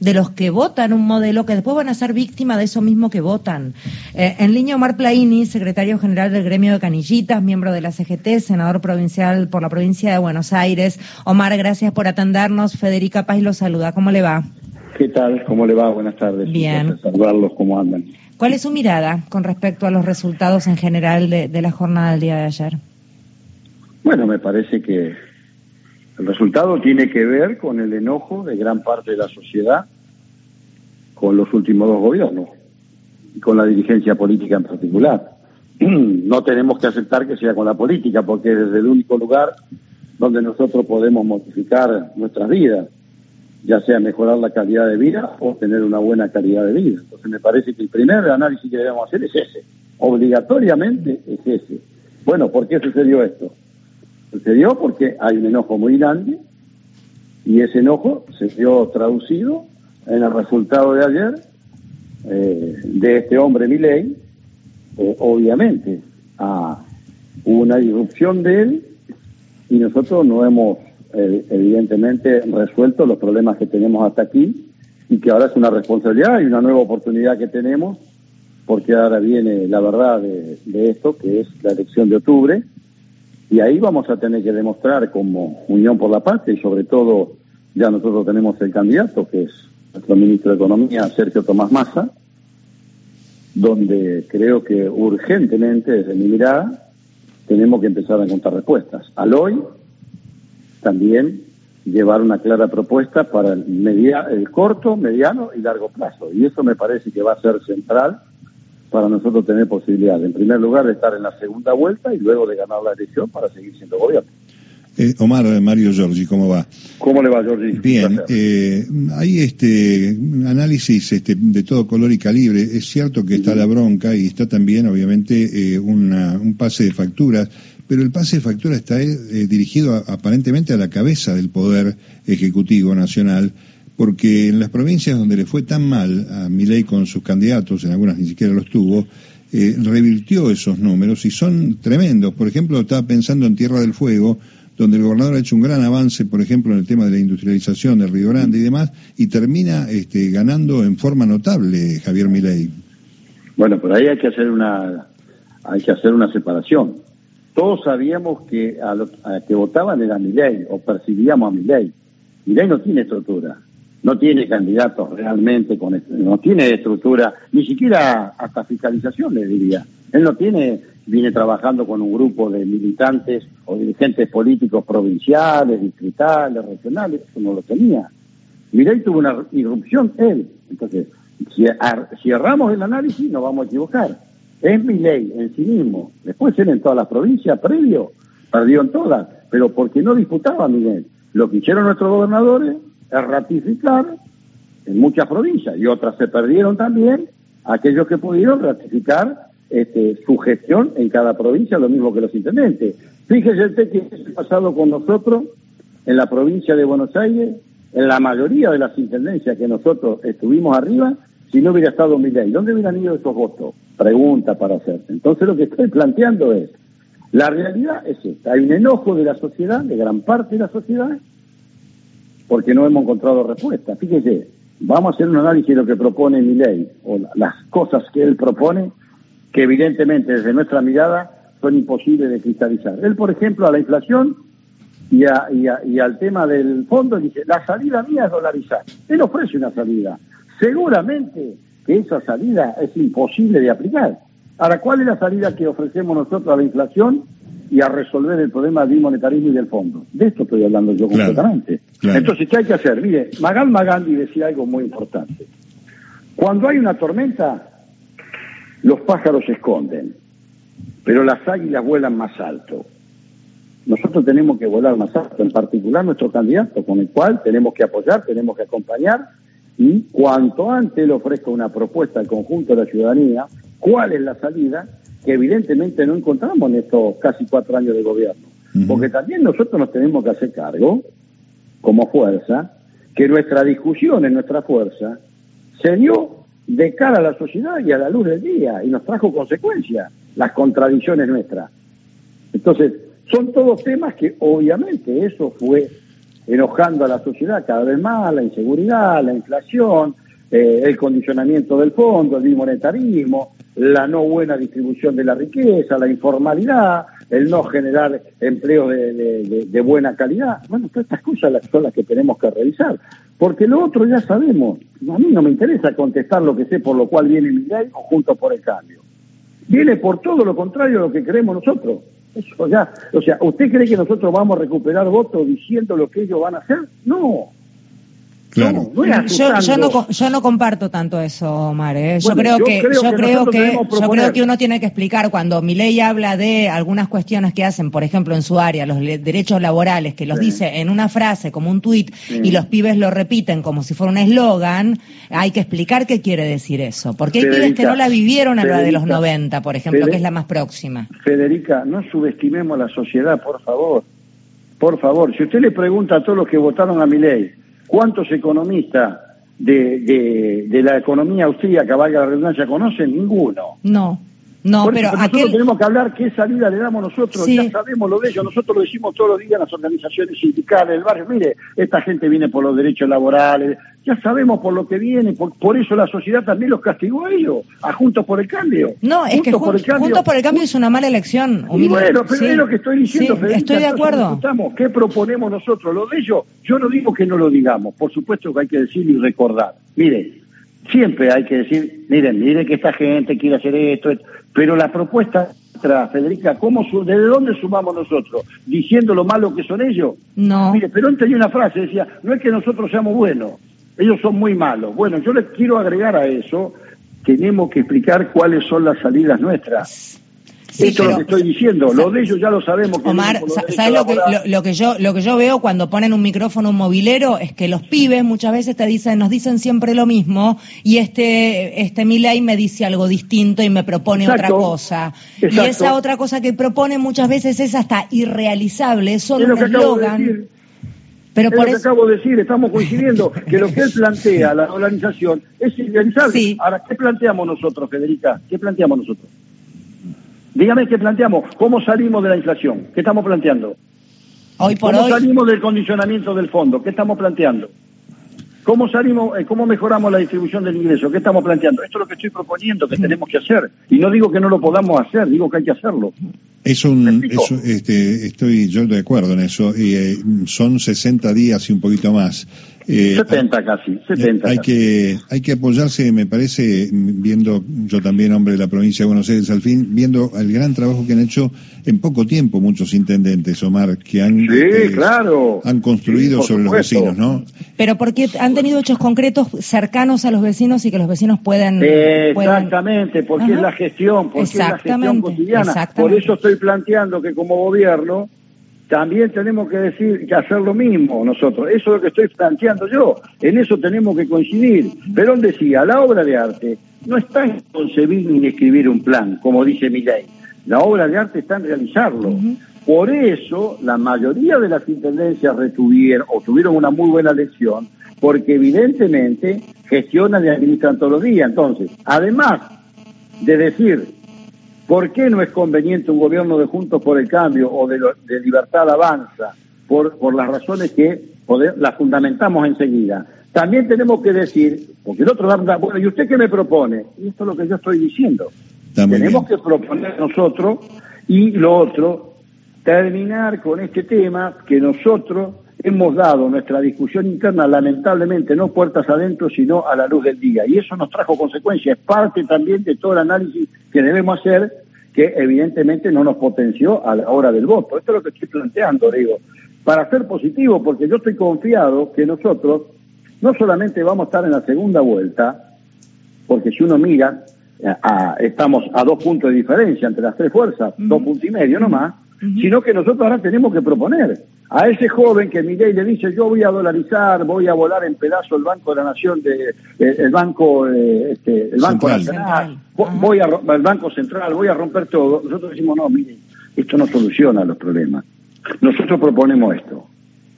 de los que votan un modelo que después van a ser víctimas de eso mismo que votan. Eh, en línea Omar Plaini, secretario general del gremio de Canillitas, miembro de la CGT, senador provincial por la provincia de Buenos Aires. Omar, gracias por atendernos. Federica Paz lo saluda. ¿Cómo le va? ¿Qué tal? ¿Cómo le va? Buenas tardes. Bien. Saludarlos, ¿cómo andan? ¿Cuál es su mirada con respecto a los resultados en general de la jornada del día de ayer? Bueno, me parece que el resultado tiene que ver con el enojo de gran parte de la sociedad con los últimos dos gobiernos y con la dirigencia política en particular. No tenemos que aceptar que sea con la política, porque es el único lugar donde nosotros podemos modificar nuestras vidas, ya sea mejorar la calidad de vida o tener una buena calidad de vida. Entonces me parece que el primer análisis que debemos hacer es ese, obligatoriamente es ese. Bueno, ¿por qué sucedió esto? Sucedió porque hay un enojo muy grande y ese enojo se vio traducido en el resultado de ayer eh, de este hombre Milei, eh, obviamente a una irrupción de él y nosotros no hemos eh, evidentemente resuelto los problemas que tenemos hasta aquí y que ahora es una responsabilidad y una nueva oportunidad que tenemos porque ahora viene la verdad de, de esto que es la elección de octubre y ahí vamos a tener que demostrar como Unión por la Paz, y sobre todo ya nosotros tenemos el candidato, que es nuestro ministro de Economía, Sergio Tomás Massa, donde creo que urgentemente, desde mi mirada, tenemos que empezar a encontrar respuestas. Al hoy, también llevar una clara propuesta para el, media, el corto, mediano y largo plazo. Y eso me parece que va a ser central para nosotros tener posibilidad, en primer lugar, de estar en la segunda vuelta y luego de ganar la elección para seguir siendo gobierno. Eh, Omar, Mario Giorgi, ¿cómo va? ¿Cómo le va, Giorgi? Bien, eh, hay este análisis este, de todo color y calibre. Es cierto que está la bronca y está también, obviamente, eh, un pase de facturas, pero el pase de facturas está eh, dirigido aparentemente a la cabeza del Poder Ejecutivo Nacional porque en las provincias donde le fue tan mal a Milei con sus candidatos, en algunas ni siquiera los tuvo, eh, revirtió esos números y son tremendos. Por ejemplo, estaba pensando en Tierra del Fuego, donde el gobernador ha hecho un gran avance, por ejemplo, en el tema de la industrialización del Río Grande y demás, y termina este, ganando en forma notable Javier Milei. Bueno, por ahí hay que hacer una hay que hacer una separación. Todos sabíamos que a los que votaban era Milei o percibíamos a Milei. Milei no tiene estructura no tiene candidatos realmente, con no tiene estructura, ni siquiera hasta fiscalización, le diría. Él no tiene, viene trabajando con un grupo de militantes o dirigentes políticos provinciales, distritales, regionales, eso no lo tenía. Mirei tuvo una irrupción él. Entonces, si, si erramos el análisis, nos vamos a equivocar. Es mi ley en sí mismo. Después él en todas las provincias, previo, perdió en todas, pero porque no disputaba Miguel. Lo que hicieron nuestros gobernadores es ratificar en muchas provincias y otras se perdieron también aquellos que pudieron ratificar este, su gestión en cada provincia, lo mismo que los intendentes. Fíjese usted que ha pasado con nosotros en la provincia de Buenos Aires, en la mayoría de las intendencias que nosotros estuvimos arriba, si no hubiera estado Milei. ¿Dónde hubieran ido esos votos? Pregunta para hacerse. Entonces lo que estoy planteando es, la realidad es esta, hay un enojo de la sociedad, de gran parte de la sociedad, porque no hemos encontrado respuesta. Fíjese, vamos a hacer un análisis de lo que propone mi ley, o las cosas que él propone, que evidentemente desde nuestra mirada son imposibles de cristalizar. Él, por ejemplo, a la inflación y, y, al tema del fondo, dice, la salida mía es dolarizar. Él ofrece una salida. Seguramente que esa salida es imposible de aplicar. Ahora, ¿cuál es la salida que ofrecemos nosotros a la inflación? Y a resolver el problema del monetarismo y del fondo. De esto estoy hablando yo completamente. Entonces, ¿qué hay que hacer? Mire, Magalma Gandhi decía algo muy importante. Cuando hay una tormenta, los pájaros se esconden, pero las águilas vuelan más alto. Nosotros tenemos que volar más alto, en particular nuestro candidato, con el cual tenemos que apoyar, tenemos que acompañar, y cuanto antes le ofrezca una propuesta al conjunto de la ciudadanía, cuál es la salida, que evidentemente no encontramos en estos casi cuatro años de gobierno. Porque también nosotros nos tenemos que hacer cargo, como fuerza, que nuestra discusión en nuestra fuerza se dio de cara a la sociedad y a la luz del día y nos trajo consecuencias, las contradicciones nuestras. Entonces, son todos temas que obviamente eso fue enojando a la sociedad cada vez más, la inseguridad, la inflación, eh, el condicionamiento del fondo, el bimonetarismo, la no buena distribución de la riqueza, la informalidad, el no generar empleos de, buena calidad. Bueno, todas estas cosas son las que tenemos que revisar. Porque lo otro ya sabemos. A mí no me interesa contestar lo que sé por lo cual viene mi ley o junto por el cambio. Viene por todo lo contrario a lo que queremos nosotros. Eso ya, o sea, ¿usted cree que nosotros vamos a recuperar votos diciendo lo que ellos van a hacer? No, Claro. yo, no, yo no comparto tanto eso, Omar. ¿eh? Yo, creo que, yo creo que, yo creo que uno tiene que explicar cuando mi ley habla de algunas cuestiones que hacen, por ejemplo, en su área, los derechos laborales, que los dice en una frase como un tuit y los pibes lo repiten como si fuera un eslogan, hay que explicar qué quiere decir eso. Porque hay pibes que no la vivieron a la de los 90, por ejemplo, que es la más próxima. Federica, no subestimemos la sociedad, por favor. Por favor, si usted le pregunta a todos los que votaron a mi ley, ¿Cuántos economistas de, de, la economía austríaca, valga la redundancia, conocen? Ninguno. No. No, pero nosotros tenemos que hablar qué salida le damos nosotros, ya sabemos lo de ellos, nosotros lo decimos todos los días en las organizaciones sindicales del barrio, mire, esta gente viene por los derechos laborales, ya sabemos por lo que viene, por, eso la sociedad también los castigó a ellos, a Juntos por el Cambio. No, es que por Juntos por el Cambio es una mala elección. Y bueno, pero es lo que estoy diciendo, Estoy de acuerdo. ¿Qué proponemos nosotros? Lo de ellos, yo no digo que no lo digamos, por supuesto que hay que decir y recordar. Mire, siempre hay que decir, miren, miren que esta gente quiere hacer esto, pero la propuesta Federica, ¿cómo ¿desde dónde sumamos nosotros? ¿Diciendo lo malo que son ellos? No. Mire, Perón tenía una frase, decía, no es que nosotros seamos buenos, ellos son muy malos. Bueno, yo les quiero agregar a eso, tenemos que explicar cuáles son las salidas nuestras. Esto es lo que estoy diciendo, lo de ellos ya lo sabemos. Omar, ¿sabes lo que, lo, que yo, lo que yo veo cuando ponen un micrófono un movilero? Es que los pibes muchas veces te dicen, nos dicen siempre lo mismo y este, este Milay me dice algo distinto y me propone otra cosa. Y esa otra cosa que propone muchas veces es hasta irrealizable, es solo un eslogan. Pero por lo que acabo de decir, estamos coincidiendo que lo que él plantea, la dolarización, es irrealizable. Ahora, ¿qué planteamos nosotros, Federica? ¿Qué planteamos nosotros? Dígame qué planteamos. ¿Cómo salimos de la inflación? ¿Qué estamos planteando? Hoy por ¿Cómo salimos del condicionamiento del fondo? ¿Qué estamos planteando? ¿Cómo salimos, eh, cómo mejoramos la distribución del ingreso? ¿Qué estamos planteando? Esto es lo que estoy proponiendo que tenemos que hacer. Y no digo que no lo podamos hacer, digo que hay que hacerlo. Es un, este, estoy yo de acuerdo en eso. Y, eh, son 60 días y un poquito más. Eh, 70 casi, 70. Hay que hay que apoyarse, me parece, viendo yo también hombre de la provincia de Buenos Aires al fin, viendo el gran trabajo que han hecho en poco tiempo muchos intendentes, Omar, que han este, claro. han construido sobre los vecinos, ¿no? Pero porque han tenido hechos concretos cercanos a los vecinos y que los vecinos puedan exactamente, porque es la gestión, porque es la gestión cotidiana. Por eso estoy planteando que como gobierno también tenemos que decir que hacer lo mismo nosotros. Eso es lo que estoy planteando yo. En eso tenemos que coincidir. Perón decía, la obra de arte no está en concebir ni en escribir un plan, como dice ley. La obra de arte está en realizarlo. Por eso la mayoría de las intendencias retuvieron o tuvieron una muy buena lección, porque evidentemente gestionan y administran todos los días. Entonces, además de decir ¿Por qué no es conveniente un gobierno de Juntos por el Cambio o de, Libertad Avanza? Por, por las razones que las fundamentamos enseguida. También tenemos que decir, porque el otro da, bueno, ¿y usted qué me propone? Y esto es lo que yo estoy diciendo. tenemos que proponer nosotros y lo otro, terminar con este tema que nosotros hemos dado nuestra discusión interna, lamentablemente, no puertas adentro, sino a la luz del día. Y eso nos trajo consecuencias. Es parte también de todo el análisis que debemos hacer, que evidentemente no nos potenció a la hora del voto. Esto es lo que estoy planteando, digo, para ser positivo, porque yo estoy confiado que nosotros no solamente vamos a estar en la segunda vuelta, porque si uno mira, eh, estamos a dos puntos de diferencia entre las tres fuerzas, dos puntos y medio nomás, sino que nosotros ahora tenemos que proponer a ese joven que Miguel le dice yo voy a dolarizar, voy a volar en pedazo el Banco de la Nación, de, eh, el Banco eh, este, el Banco Nacional, voy a, el Banco Central, voy a romper todo. Nosotros decimos, no, mire, esto no soluciona los problemas. Nosotros proponemos esto.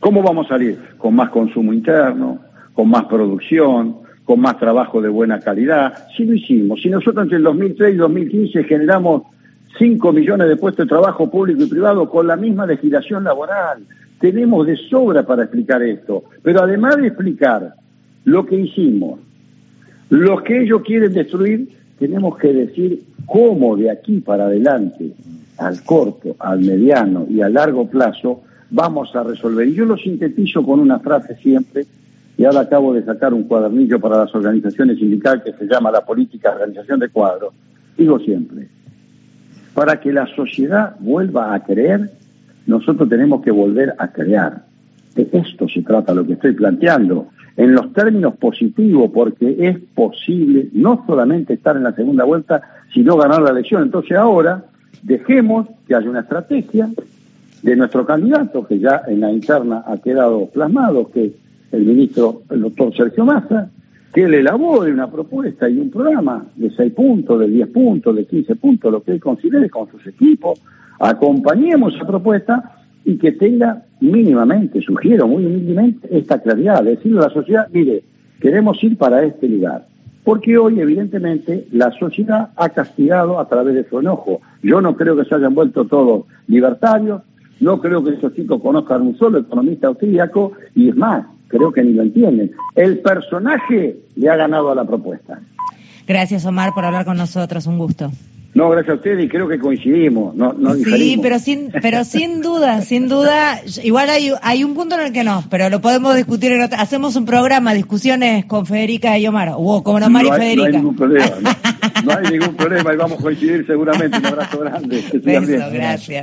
¿Cómo vamos a salir? Con más consumo interno, con más producción, con más trabajo de buena calidad. Si lo hicimos, si nosotros entre el 2003 y 2015 generamos 5 millones de puestos de trabajo público y privado con la misma legislación laboral. tenemos de sobra para explicar esto. Pero además de explicar lo que hicimos, lo que ellos quieren destruir, tenemos que decir cómo de aquí para adelante, al corto, al mediano y a largo plazo, vamos a resolver. Y yo lo sintetizo con una frase siempre, y ahora acabo de sacar un cuadernillo para las organizaciones sindicales que se llama la política de organización de cuadros. Digo siempre, para que la sociedad vuelva a creer, nosotros tenemos que volver a crear. De esto se trata lo que estoy planteando, en los términos positivos, porque es posible no solamente estar en la segunda vuelta, sino ganar la elección. Entonces ahora dejemos que haya una estrategia de nuestro candidato, que ya en la interna ha quedado plasmado, que el ministro, el doctor Sergio Massa, que él elabore una propuesta y un programa de seis puntos, de 10 puntos, de 15 puntos, lo que él considere con sus equipos, acompañemos esa propuesta y que tenga mínimamente, sugiero muy humildemente, esta claridad, decirle a la sociedad, mire, queremos ir para este lugar. Porque hoy, evidentemente, la sociedad ha castigado a través de su enojo. Yo no creo que se hayan vuelto todos libertarios, no creo que esos chicos conozcan un solo economista austríaco, y es más, creo que ni lo entienden. El personaje le ha ganado a la propuesta. Gracias, Omar, por hablar con nosotros. Un gusto. No, gracias a ustedes y creo que coincidimos. No, no sí, pero sin, pero sin duda, sin duda, igual hay, hay un punto en el que no, pero lo podemos discutir en otra. Hacemos un programa, discusiones con Federica y Omar, o con Omar no y Federica. No hay ningún problema, no, hay ningún problema y vamos a coincidir seguramente. Un abrazo grande. Beso, gracias.